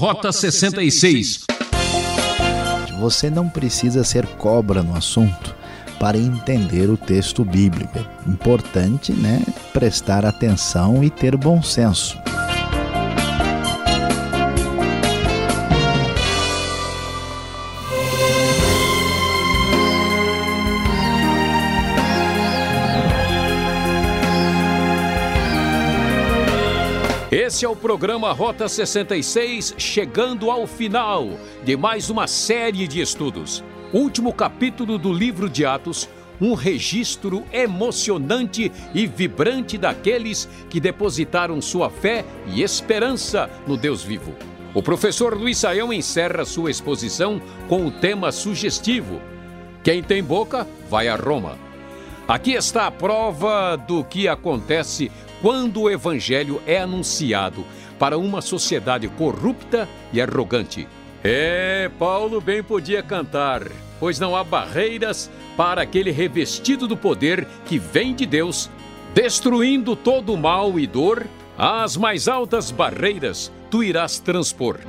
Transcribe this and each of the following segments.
Rota 66. Você não precisa ser cobra no assunto para entender o texto bíblico. É importante, né, prestar atenção e ter bom senso. Esse é o programa Rota 66, chegando ao final de mais uma série de estudos. Último capítulo do livro de Atos, um registro emocionante e vibrante daqueles que depositaram sua fé e esperança no Deus vivo. O professor Luiz Saião encerra sua exposição com o tema sugestivo: Quem tem boca, vai a Roma. Aqui está a prova do que acontece quando o Evangelho é anunciado para uma sociedade corrupta e arrogante. É, Paulo bem podia cantar, pois não há barreiras para aquele revestido do poder que vem de Deus, destruindo todo o mal e dor, as mais altas barreiras tu irás transpor.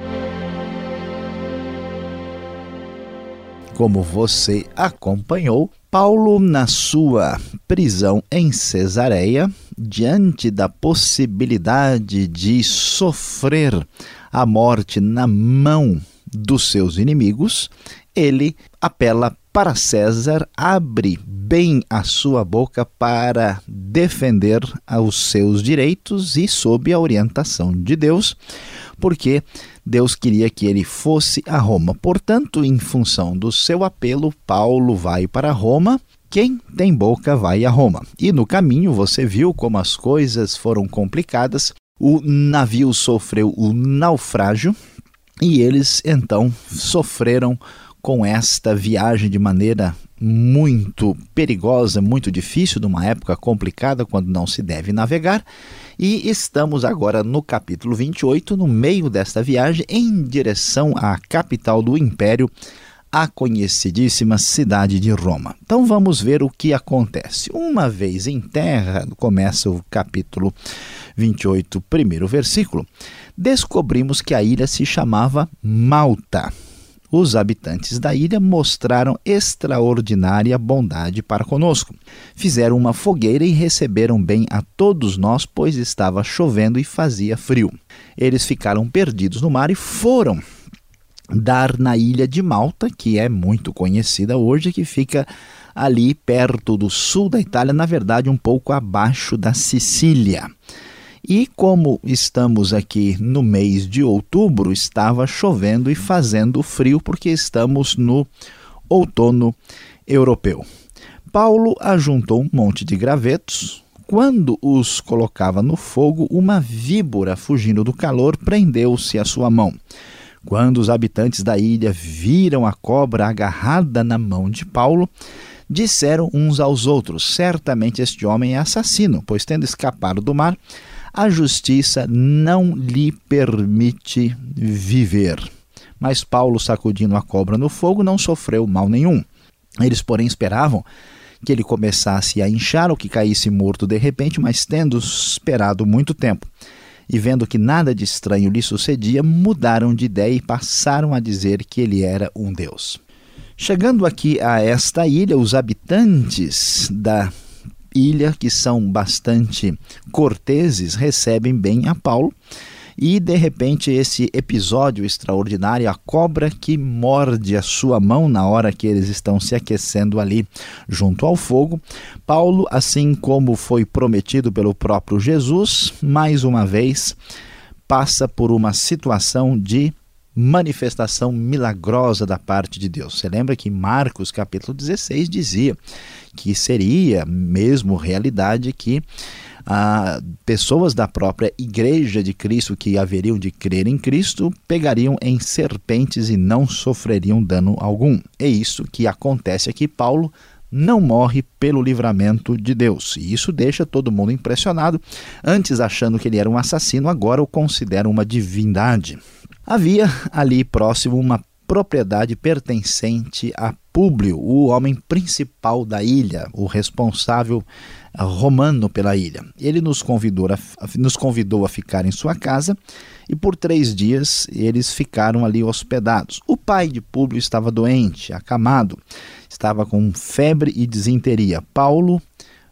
Como você acompanhou, Paulo, na sua prisão em Cesareia, diante da possibilidade de sofrer a morte na mão dos seus inimigos, ele apela para César, abre bem a sua boca para defender os seus direitos e sob a orientação de Deus, porque Deus queria que ele fosse a Roma. Portanto, em função do seu apelo, Paulo vai para Roma. Quem tem boca vai a Roma. E no caminho você viu como as coisas foram complicadas. O navio sofreu o naufrágio e eles então sofreram com esta viagem de maneira muito perigosa, muito difícil, numa época complicada quando não se deve navegar. E estamos agora no capítulo 28, no meio desta viagem, em direção à capital do império, a conhecidíssima cidade de Roma. Então vamos ver o que acontece. Uma vez em terra, começa o capítulo 28, primeiro versículo, descobrimos que a ilha se chamava Malta. Os habitantes da ilha mostraram extraordinária bondade para conosco. Fizeram uma fogueira e receberam bem a todos nós, pois estava chovendo e fazia frio. Eles ficaram perdidos no mar e foram dar na ilha de Malta, que é muito conhecida hoje, que fica ali perto do sul da Itália, na verdade, um pouco abaixo da Sicília. E como estamos aqui no mês de outubro, estava chovendo e fazendo frio porque estamos no outono europeu. Paulo ajuntou um monte de gravetos. Quando os colocava no fogo, uma víbora, fugindo do calor, prendeu-se à sua mão. Quando os habitantes da ilha viram a cobra agarrada na mão de Paulo, disseram uns aos outros: Certamente este homem é assassino, pois, tendo escapado do mar, a justiça não lhe permite viver. Mas Paulo, sacudindo a cobra no fogo, não sofreu mal nenhum. Eles, porém, esperavam que ele começasse a inchar ou que caísse morto de repente, mas tendo esperado muito tempo e vendo que nada de estranho lhe sucedia, mudaram de ideia e passaram a dizer que ele era um deus. Chegando aqui a esta ilha, os habitantes da ilha, que são bastante corteses, recebem bem a Paulo. E de repente, esse episódio extraordinário, a cobra que morde a sua mão na hora que eles estão se aquecendo ali junto ao fogo. Paulo, assim como foi prometido pelo próprio Jesus, mais uma vez passa por uma situação de manifestação milagrosa da parte de Deus. Você lembra que Marcos capítulo 16 dizia que seria mesmo realidade que ah, pessoas da própria igreja de Cristo que haveriam de crer em Cristo pegariam em serpentes e não sofreriam dano algum. É isso que acontece aqui. Paulo não morre pelo livramento de Deus. E isso deixa todo mundo impressionado. Antes achando que ele era um assassino, agora o consideram uma divindade. Havia ali próximo uma propriedade pertencente a Públio, o homem principal da ilha, o responsável romano pela ilha. Ele nos convidou a, nos convidou a ficar em sua casa e por três dias eles ficaram ali hospedados. O pai de Públio estava doente, acamado, estava com febre e desinteria. Paulo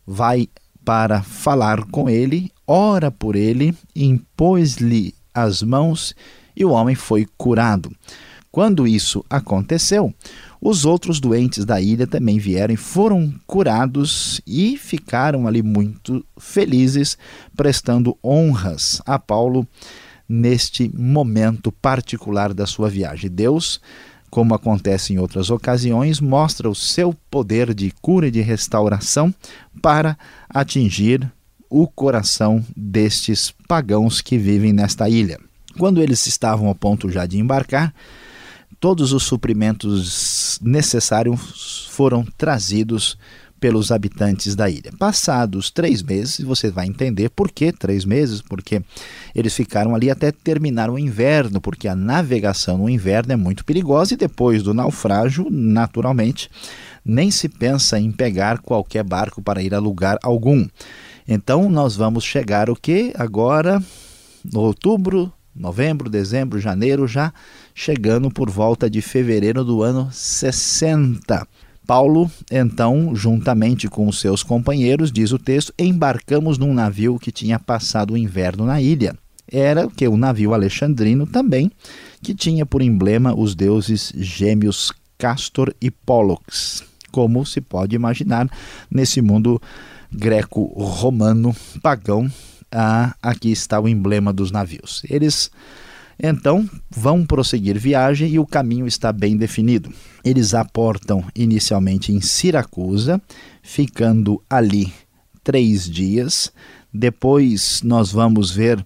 vai para falar com ele, ora por ele, impôs-lhe as mãos e o homem foi curado. Quando isso aconteceu, os outros doentes da ilha também vieram e foram curados e ficaram ali muito felizes, prestando honras a Paulo neste momento particular da sua viagem. Deus, como acontece em outras ocasiões, mostra o seu poder de cura e de restauração para atingir o coração destes pagãos que vivem nesta ilha. Quando eles estavam a ponto já de embarcar, todos os suprimentos necessários foram trazidos pelos habitantes da ilha. Passados três meses, você vai entender por que três meses, porque eles ficaram ali até terminar o inverno, porque a navegação no inverno é muito perigosa e depois do naufrágio, naturalmente, nem se pensa em pegar qualquer barco para ir a lugar algum. Então nós vamos chegar o que agora outubro novembro, dezembro, janeiro, já chegando por volta de fevereiro do ano 60. Paulo, então, juntamente com os seus companheiros, diz o texto, embarcamos num navio que tinha passado o inverno na ilha. Era que o navio alexandrino também, que tinha por emblema os deuses gêmeos Castor e Pollux, como se pode imaginar nesse mundo greco-romano pagão ah, aqui está o emblema dos navios. Eles então vão prosseguir viagem e o caminho está bem definido. Eles aportam inicialmente em Siracusa, ficando ali três dias. Depois nós vamos ver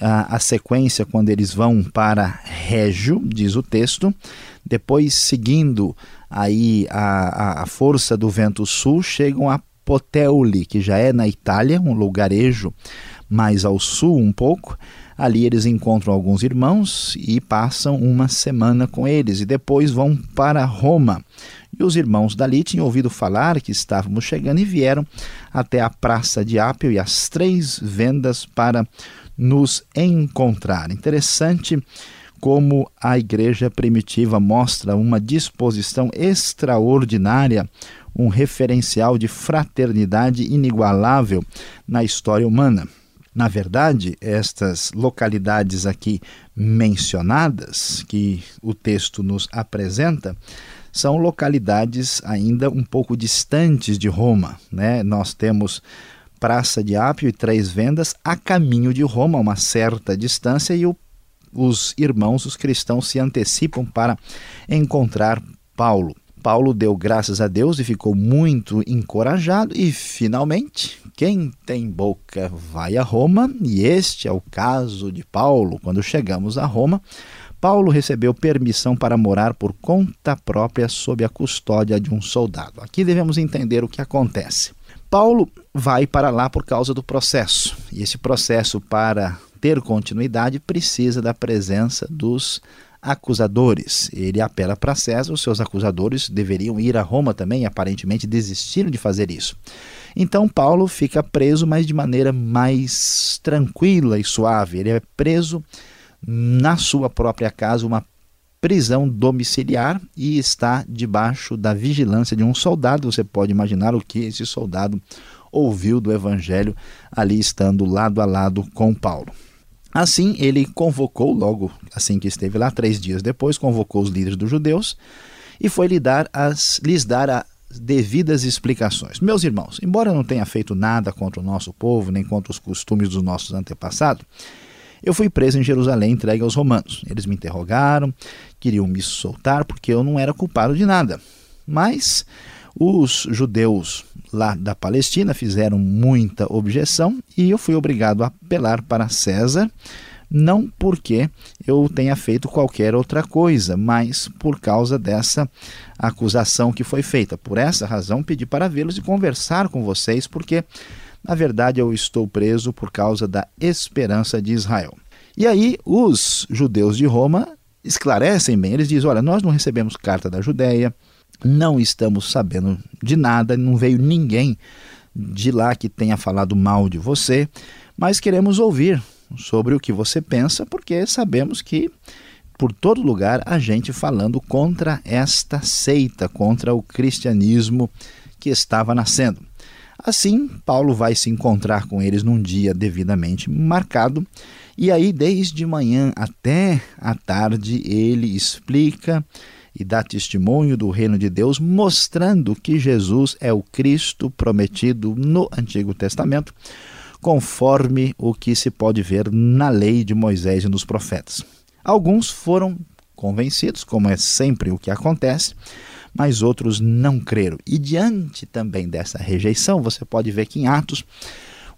a, a sequência quando eles vão para Régio, diz o texto. Depois, seguindo aí a, a, a força do vento sul, chegam a Poteuli, que já é na Itália, um lugarejo mais ao sul um pouco. Ali eles encontram alguns irmãos e passam uma semana com eles e depois vão para Roma. E os irmãos dali tinham ouvido falar que estávamos chegando e vieram até a praça de Ápio e as três vendas para nos encontrar. Interessante como a igreja primitiva mostra uma disposição extraordinária, um referencial de fraternidade inigualável na história humana. Na verdade, estas localidades aqui mencionadas, que o texto nos apresenta, são localidades ainda um pouco distantes de Roma. Né? Nós temos Praça de Ápio e Três Vendas a caminho de Roma, uma certa distância, e o, os irmãos, os cristãos, se antecipam para encontrar Paulo. Paulo deu graças a Deus e ficou muito encorajado, e finalmente, quem tem boca vai a Roma, e este é o caso de Paulo. Quando chegamos a Roma, Paulo recebeu permissão para morar por conta própria sob a custódia de um soldado. Aqui devemos entender o que acontece. Paulo vai para lá por causa do processo, e esse processo, para ter continuidade, precisa da presença dos acusadores. Ele apela para César, os seus acusadores deveriam ir a Roma também, aparentemente desistiram de fazer isso. Então Paulo fica preso, mas de maneira mais tranquila e suave. Ele é preso na sua própria casa, uma prisão domiciliar e está debaixo da vigilância de um soldado. Você pode imaginar o que esse soldado ouviu do evangelho ali estando lado a lado com Paulo. Assim, ele convocou, logo assim que esteve lá, três dias depois, convocou os líderes dos judeus e foi lhe dar as, lhes dar as devidas explicações. Meus irmãos, embora não tenha feito nada contra o nosso povo, nem contra os costumes dos nossos antepassados, eu fui preso em Jerusalém entregue aos romanos. Eles me interrogaram, queriam me soltar porque eu não era culpado de nada. Mas os judeus lá da Palestina fizeram muita objeção e eu fui obrigado a apelar para César, não porque eu tenha feito qualquer outra coisa, mas por causa dessa acusação que foi feita. Por essa razão, pedi para vê-los e conversar com vocês, porque na verdade eu estou preso por causa da esperança de Israel. E aí os judeus de Roma esclarecem bem, eles dizem: olha, nós não recebemos carta da Judéia não estamos sabendo de nada, não veio ninguém de lá que tenha falado mal de você, mas queremos ouvir sobre o que você pensa, porque sabemos que por todo lugar a gente falando contra esta seita, contra o cristianismo que estava nascendo. Assim, Paulo vai se encontrar com eles num dia devidamente marcado, e aí, desde manhã até a tarde, ele explica e dá testemunho do reino de Deus, mostrando que Jesus é o Cristo prometido no Antigo Testamento, conforme o que se pode ver na lei de Moisés e nos profetas. Alguns foram convencidos, como é sempre o que acontece, mas outros não creram. E diante também dessa rejeição, você pode ver que em Atos,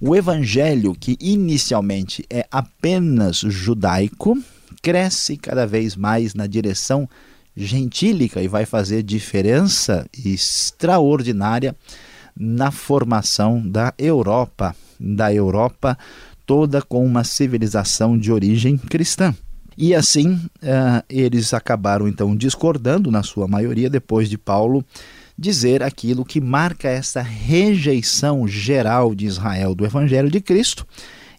o evangelho, que inicialmente é apenas judaico, cresce cada vez mais na direção gentílica e vai fazer diferença extraordinária na formação da Europa, da Europa toda com uma civilização de origem cristã. E assim uh, eles acabaram então discordando, na sua maioria, depois de Paulo dizer aquilo que marca essa rejeição geral de Israel do Evangelho de Cristo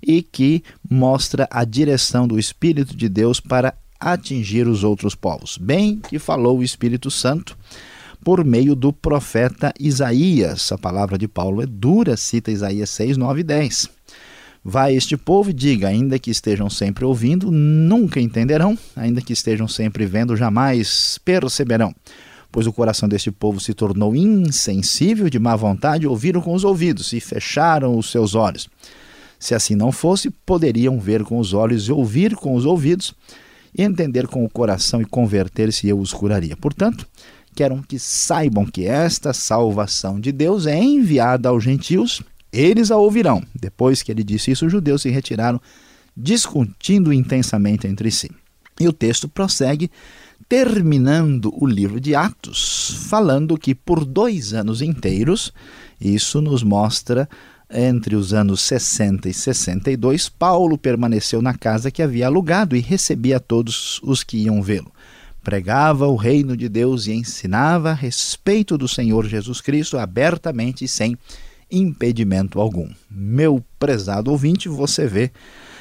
e que mostra a direção do Espírito de Deus para atingir os outros povos. Bem que falou o Espírito Santo por meio do profeta Isaías. A palavra de Paulo é dura, cita Isaías 6, 9 e 10. Vai este povo e diga: ainda que estejam sempre ouvindo, nunca entenderão, ainda que estejam sempre vendo, jamais perceberão. Pois o coração deste povo se tornou insensível, de má vontade, ouviram com os ouvidos e fecharam os seus olhos. Se assim não fosse, poderiam ver com os olhos e ouvir com os ouvidos, entender com o coração e converter-se, eu os curaria. Portanto, quero que saibam que esta salvação de Deus é enviada aos gentios eles a ouvirão. Depois que ele disse isso, os judeus se retiraram, discutindo intensamente entre si. E o texto prossegue, terminando o livro de Atos, falando que por dois anos inteiros, isso nos mostra entre os anos 60 e 62, Paulo permaneceu na casa que havia alugado e recebia todos os que iam vê-lo. Pregava o reino de Deus e ensinava a respeito do Senhor Jesus Cristo abertamente e sem impedimento algum. Meu prezado ouvinte, você vê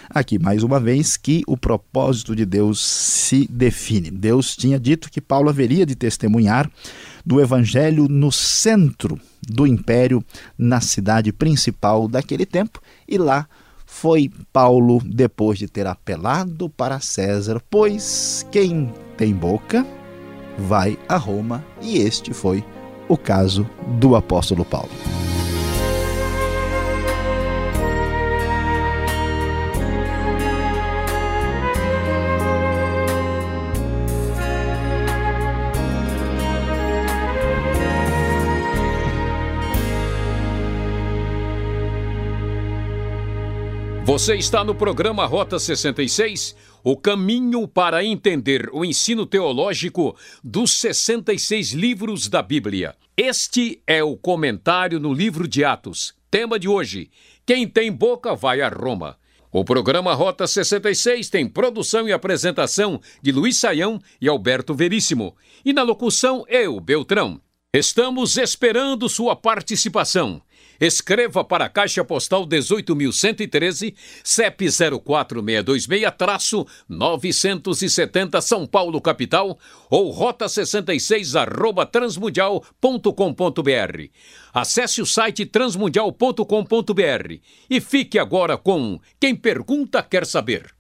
aqui mais uma vez que o propósito de Deus se define. Deus tinha dito que Paulo haveria de testemunhar do evangelho no centro do império, na cidade principal daquele tempo, e lá foi Paulo depois de ter apelado para César, pois quem tem boca vai a Roma, e este foi o caso do apóstolo Paulo. Você está no programa Rota 66, o caminho para entender o ensino teológico dos 66 livros da Bíblia. Este é o comentário no livro de Atos. Tema de hoje: Quem tem boca vai a Roma. O programa Rota 66 tem produção e apresentação de Luiz Saião e Alberto Veríssimo. E na locução, eu, Beltrão. Estamos esperando sua participação. Escreva para a Caixa Postal 18.113, CEP 04626-970 São Paulo, capital, ou rota 66 arroba transmundial.com.br. Acesse o site transmundial.com.br e fique agora com Quem Pergunta Quer Saber.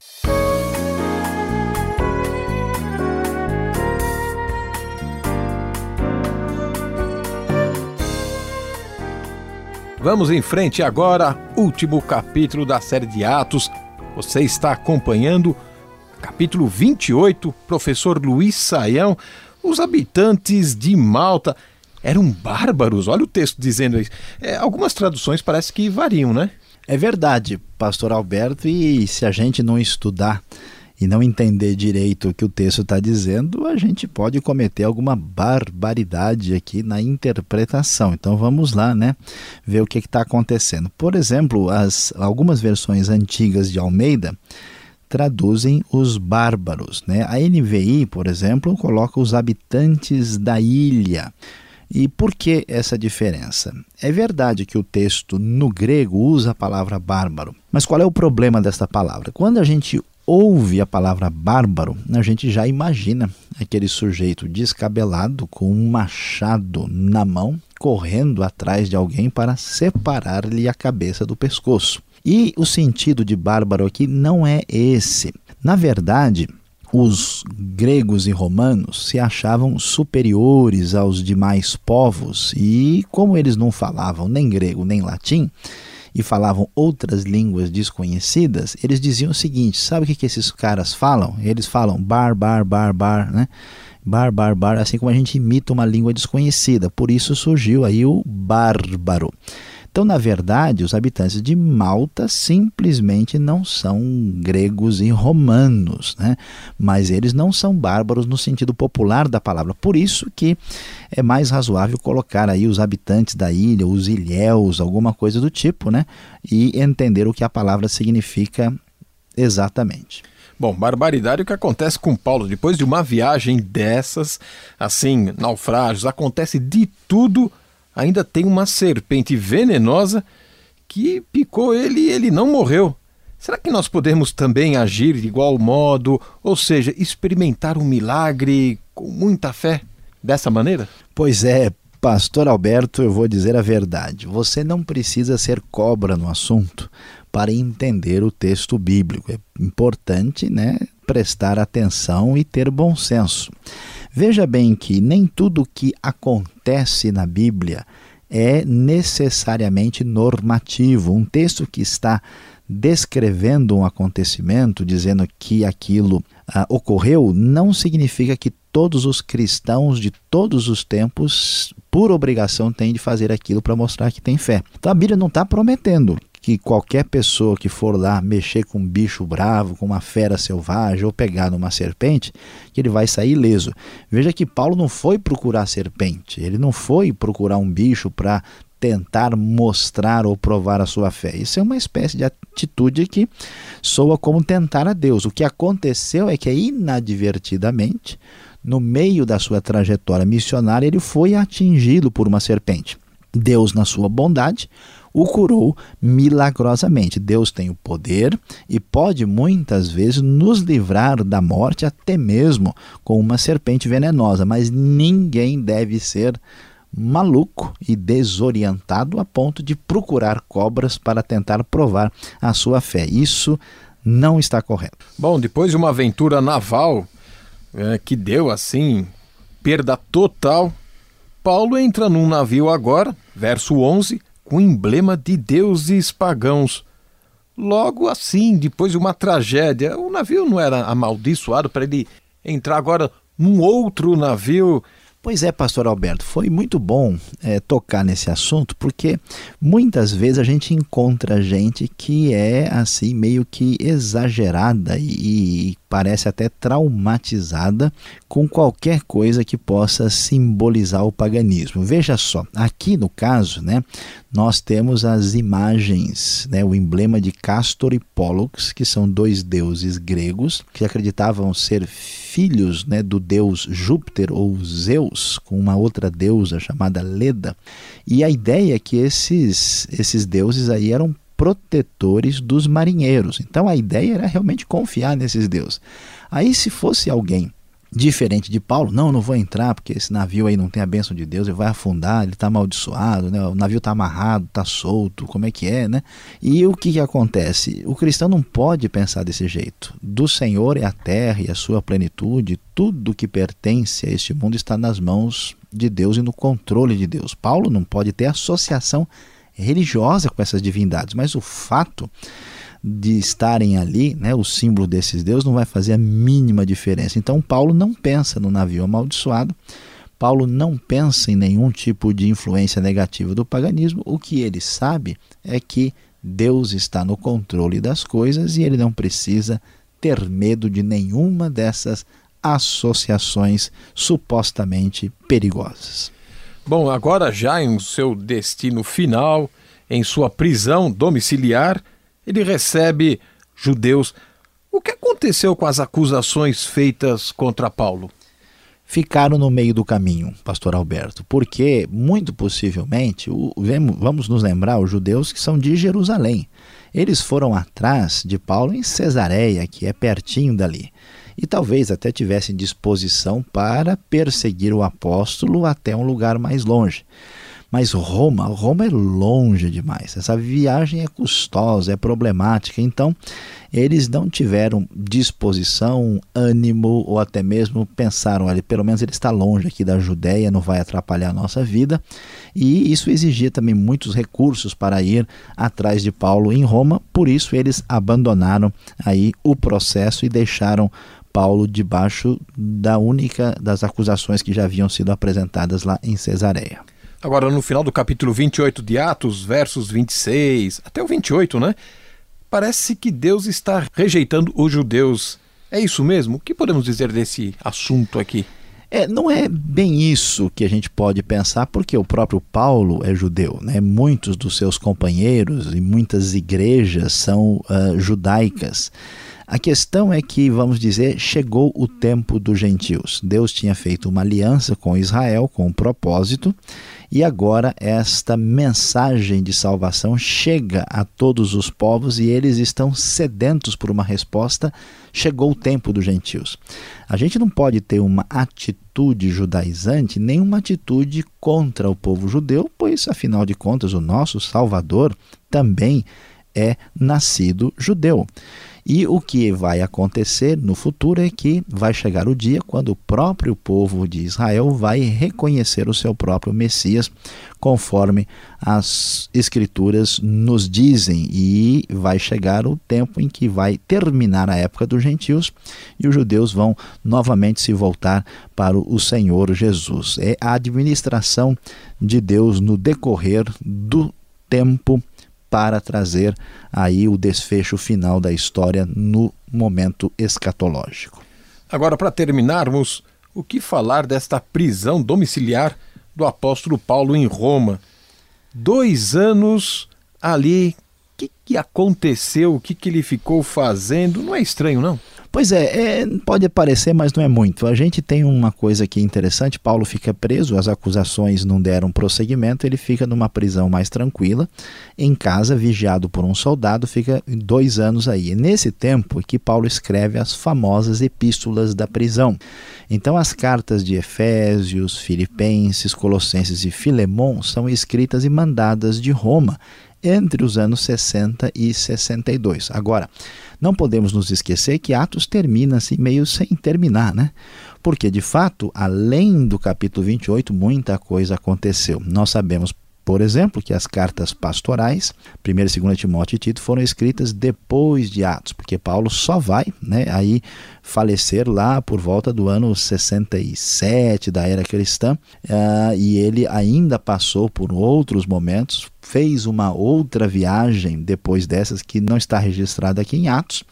Vamos em frente agora, último capítulo da série de Atos. Você está acompanhando capítulo 28, professor Luiz Saião. Os habitantes de Malta eram bárbaros, olha o texto dizendo isso. É, algumas traduções parece que variam, né? É verdade, pastor Alberto, e se a gente não estudar e não entender direito o que o texto está dizendo, a gente pode cometer alguma barbaridade aqui na interpretação. Então vamos lá, né? Ver o que está acontecendo. Por exemplo, as, algumas versões antigas de Almeida traduzem os bárbaros. Né? A NVI, por exemplo, coloca os habitantes da ilha. E por que essa diferença? É verdade que o texto no grego usa a palavra bárbaro, mas qual é o problema desta palavra? Quando a gente ouve a palavra bárbaro, a gente já imagina aquele sujeito descabelado com um machado na mão, correndo atrás de alguém para separar-lhe a cabeça do pescoço. E o sentido de bárbaro aqui não é esse. Na verdade, os gregos e romanos se achavam superiores aos demais povos e, como eles não falavam nem grego nem latim e falavam outras línguas desconhecidas, eles diziam o seguinte: sabe o que, que esses caras falam? Eles falam bar, bar, bar, bar, né? Bar, bar, bar, assim como a gente imita uma língua desconhecida. Por isso surgiu aí o bárbaro. Então, na verdade, os habitantes de Malta simplesmente não são gregos e romanos, né? mas eles não são bárbaros no sentido popular da palavra. Por isso que é mais razoável colocar aí os habitantes da ilha, os ilhéus, alguma coisa do tipo, né? e entender o que a palavra significa exatamente. Bom, barbaridade o que acontece com Paulo depois de uma viagem dessas, assim, naufrágios, acontece de tudo ainda tem uma serpente venenosa que picou ele e ele não morreu. Será que nós podemos também agir de igual modo, ou seja, experimentar um milagre com muita fé dessa maneira? Pois é, Pastor Alberto, eu vou dizer a verdade. Você não precisa ser cobra no assunto para entender o texto bíblico. É importante, né, prestar atenção e ter bom senso. Veja bem que nem tudo que acontece na Bíblia é necessariamente normativo. Um texto que está descrevendo um acontecimento, dizendo que aquilo ah, ocorreu, não significa que todos os cristãos de todos os tempos, por obrigação, têm de fazer aquilo para mostrar que tem fé. Então a Bíblia não está prometendo que qualquer pessoa que for lá mexer com um bicho bravo, com uma fera selvagem ou pegar numa serpente, que ele vai sair ileso. Veja que Paulo não foi procurar serpente, ele não foi procurar um bicho para tentar mostrar ou provar a sua fé. Isso é uma espécie de atitude que soa como tentar a Deus. O que aconteceu é que inadvertidamente, no meio da sua trajetória missionária, ele foi atingido por uma serpente. Deus, na sua bondade, o curou milagrosamente. Deus tem o poder e pode muitas vezes nos livrar da morte, até mesmo com uma serpente venenosa, mas ninguém deve ser maluco e desorientado a ponto de procurar cobras para tentar provar a sua fé. Isso não está correto. Bom, depois de uma aventura naval é, que deu assim perda total, Paulo entra num navio agora, verso 11, com emblema de deuses pagãos. Logo assim, depois de uma tragédia, o navio não era amaldiçoado para ele entrar agora num outro navio Pois é, pastor Alberto, foi muito bom é, tocar nesse assunto, porque muitas vezes a gente encontra gente que é assim meio que exagerada e, e parece até traumatizada com qualquer coisa que possa simbolizar o paganismo. Veja só, aqui no caso, né, nós temos as imagens, né, o emblema de Castor e Pollux, que são dois deuses gregos que acreditavam ser filhos né, do deus Júpiter ou Zeus, com uma outra deusa chamada Leda. E a ideia é que esses, esses deuses aí eram protetores dos marinheiros. Então a ideia era realmente confiar nesses deuses. Aí se fosse alguém diferente de Paulo, não, não vou entrar porque esse navio aí não tem a bênção de Deus, ele vai afundar, ele está amaldiçoado, né? o navio está amarrado, está solto, como é que é, né? E o que, que acontece? O cristão não pode pensar desse jeito. Do Senhor é a terra e a sua plenitude, tudo que pertence a este mundo está nas mãos de Deus e no controle de Deus. Paulo não pode ter associação religiosa com essas divindades, mas o fato de estarem ali, né, o símbolo desses deuses não vai fazer a mínima diferença. Então Paulo não pensa no navio amaldiçoado, Paulo não pensa em nenhum tipo de influência negativa do paganismo. O que ele sabe é que Deus está no controle das coisas e ele não precisa ter medo de nenhuma dessas associações supostamente perigosas. Bom, agora já em seu destino final, em sua prisão domiciliar, ele recebe judeus. O que aconteceu com as acusações feitas contra Paulo? ficaram no meio do caminho, pastor Alberto? Porque, muito possivelmente, vamos nos lembrar, os judeus que são de Jerusalém. Eles foram atrás de Paulo em Cesareia, que é pertinho dali. E talvez até tivessem disposição para perseguir o apóstolo até um lugar mais longe. Mas Roma, Roma é longe demais. Essa viagem é custosa, é problemática. Então, eles não tiveram disposição, ânimo ou até mesmo pensaram, olha, pelo menos ele está longe aqui da Judéia, não vai atrapalhar a nossa vida. E isso exigia também muitos recursos para ir atrás de Paulo em Roma. Por isso eles abandonaram aí o processo e deixaram Paulo debaixo da única das acusações que já haviam sido apresentadas lá em Cesareia. Agora, no final do capítulo 28 de Atos, versos 26 até o 28, né? Parece que Deus está rejeitando os judeus. É isso mesmo? O que podemos dizer desse assunto aqui? É, não é bem isso que a gente pode pensar, porque o próprio Paulo é judeu. Né? Muitos dos seus companheiros e muitas igrejas são uh, judaicas. A questão é que, vamos dizer, chegou o tempo dos gentios. Deus tinha feito uma aliança com Israel com um propósito, e agora esta mensagem de salvação chega a todos os povos e eles estão sedentos por uma resposta. Chegou o tempo dos gentios. A gente não pode ter uma atitude judaizante, nem uma atitude contra o povo judeu, pois, afinal de contas, o nosso Salvador também é nascido judeu. E o que vai acontecer no futuro é que vai chegar o dia quando o próprio povo de Israel vai reconhecer o seu próprio Messias, conforme as Escrituras nos dizem, e vai chegar o tempo em que vai terminar a época dos gentios e os judeus vão novamente se voltar para o Senhor Jesus. É a administração de Deus no decorrer do tempo para trazer aí o desfecho final da história no momento escatológico. Agora, para terminarmos, o que falar desta prisão domiciliar do apóstolo Paulo em Roma? Dois anos ali, o que, que aconteceu? O que, que ele ficou fazendo? Não é estranho, não? Pois é, é, pode parecer, mas não é muito. A gente tem uma coisa aqui interessante: Paulo fica preso, as acusações não deram prosseguimento, ele fica numa prisão mais tranquila, em casa, vigiado por um soldado, fica dois anos aí. nesse tempo que Paulo escreve as famosas epístolas da prisão. Então, as cartas de Efésios, Filipenses, Colossenses e Filemão são escritas e mandadas de Roma entre os anos 60 e 62. Agora, não podemos nos esquecer que Atos termina assim meio sem terminar, né? Porque, de fato, além do capítulo 28, muita coisa aconteceu. Nós sabemos, por exemplo, que as cartas pastorais, 1 e 2 Timóteo e Tito, foram escritas depois de Atos, porque Paulo só vai né, aí falecer lá por volta do ano 67 da era cristã, uh, e ele ainda passou por outros momentos, fez uma outra viagem depois dessas que não está registrada aqui em Atos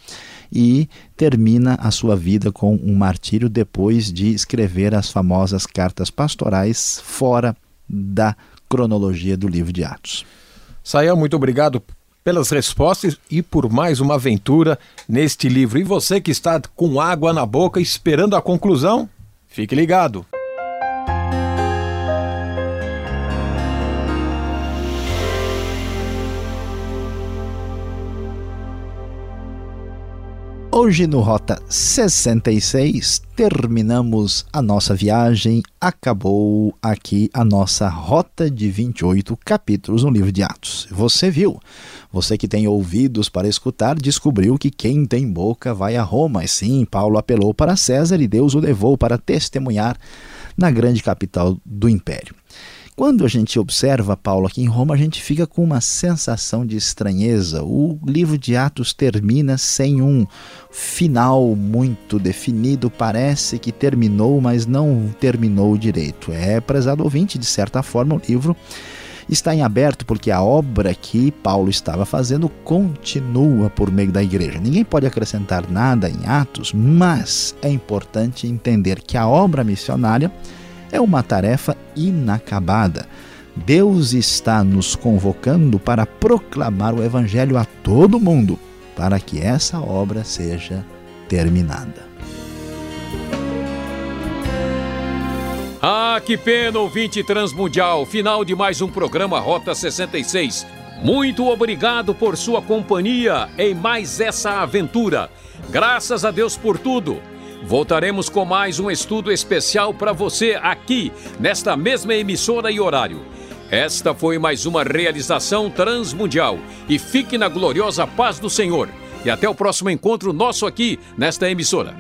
e termina a sua vida com um martírio depois de escrever as famosas cartas pastorais fora da cronologia do livro de Atos. Sael, muito obrigado pelas respostas e por mais uma aventura neste livro. E você que está com água na boca esperando a conclusão, fique ligado. Hoje no Rota 66 terminamos a nossa viagem, acabou aqui a nossa rota de 28 capítulos no livro de Atos. Você viu? Você que tem ouvidos para escutar descobriu que quem tem boca vai a Roma. E sim, Paulo apelou para César e Deus o levou para testemunhar na grande capital do império. Quando a gente observa Paulo aqui em Roma, a gente fica com uma sensação de estranheza. O livro de Atos termina sem um final muito definido, parece que terminou, mas não terminou direito. É, prezado ouvinte, de certa forma, o livro está em aberto porque a obra que Paulo estava fazendo continua por meio da igreja. Ninguém pode acrescentar nada em Atos, mas é importante entender que a obra missionária é uma tarefa inacabada. Deus está nos convocando para proclamar o Evangelho a todo mundo, para que essa obra seja terminada. Ah, que pena, ouvinte transmundial. Final de mais um programa Rota 66. Muito obrigado por sua companhia em mais essa aventura. Graças a Deus por tudo. Voltaremos com mais um estudo especial para você aqui, nesta mesma emissora e horário. Esta foi mais uma realização transmundial. E fique na gloriosa paz do Senhor. E até o próximo encontro nosso aqui, nesta emissora.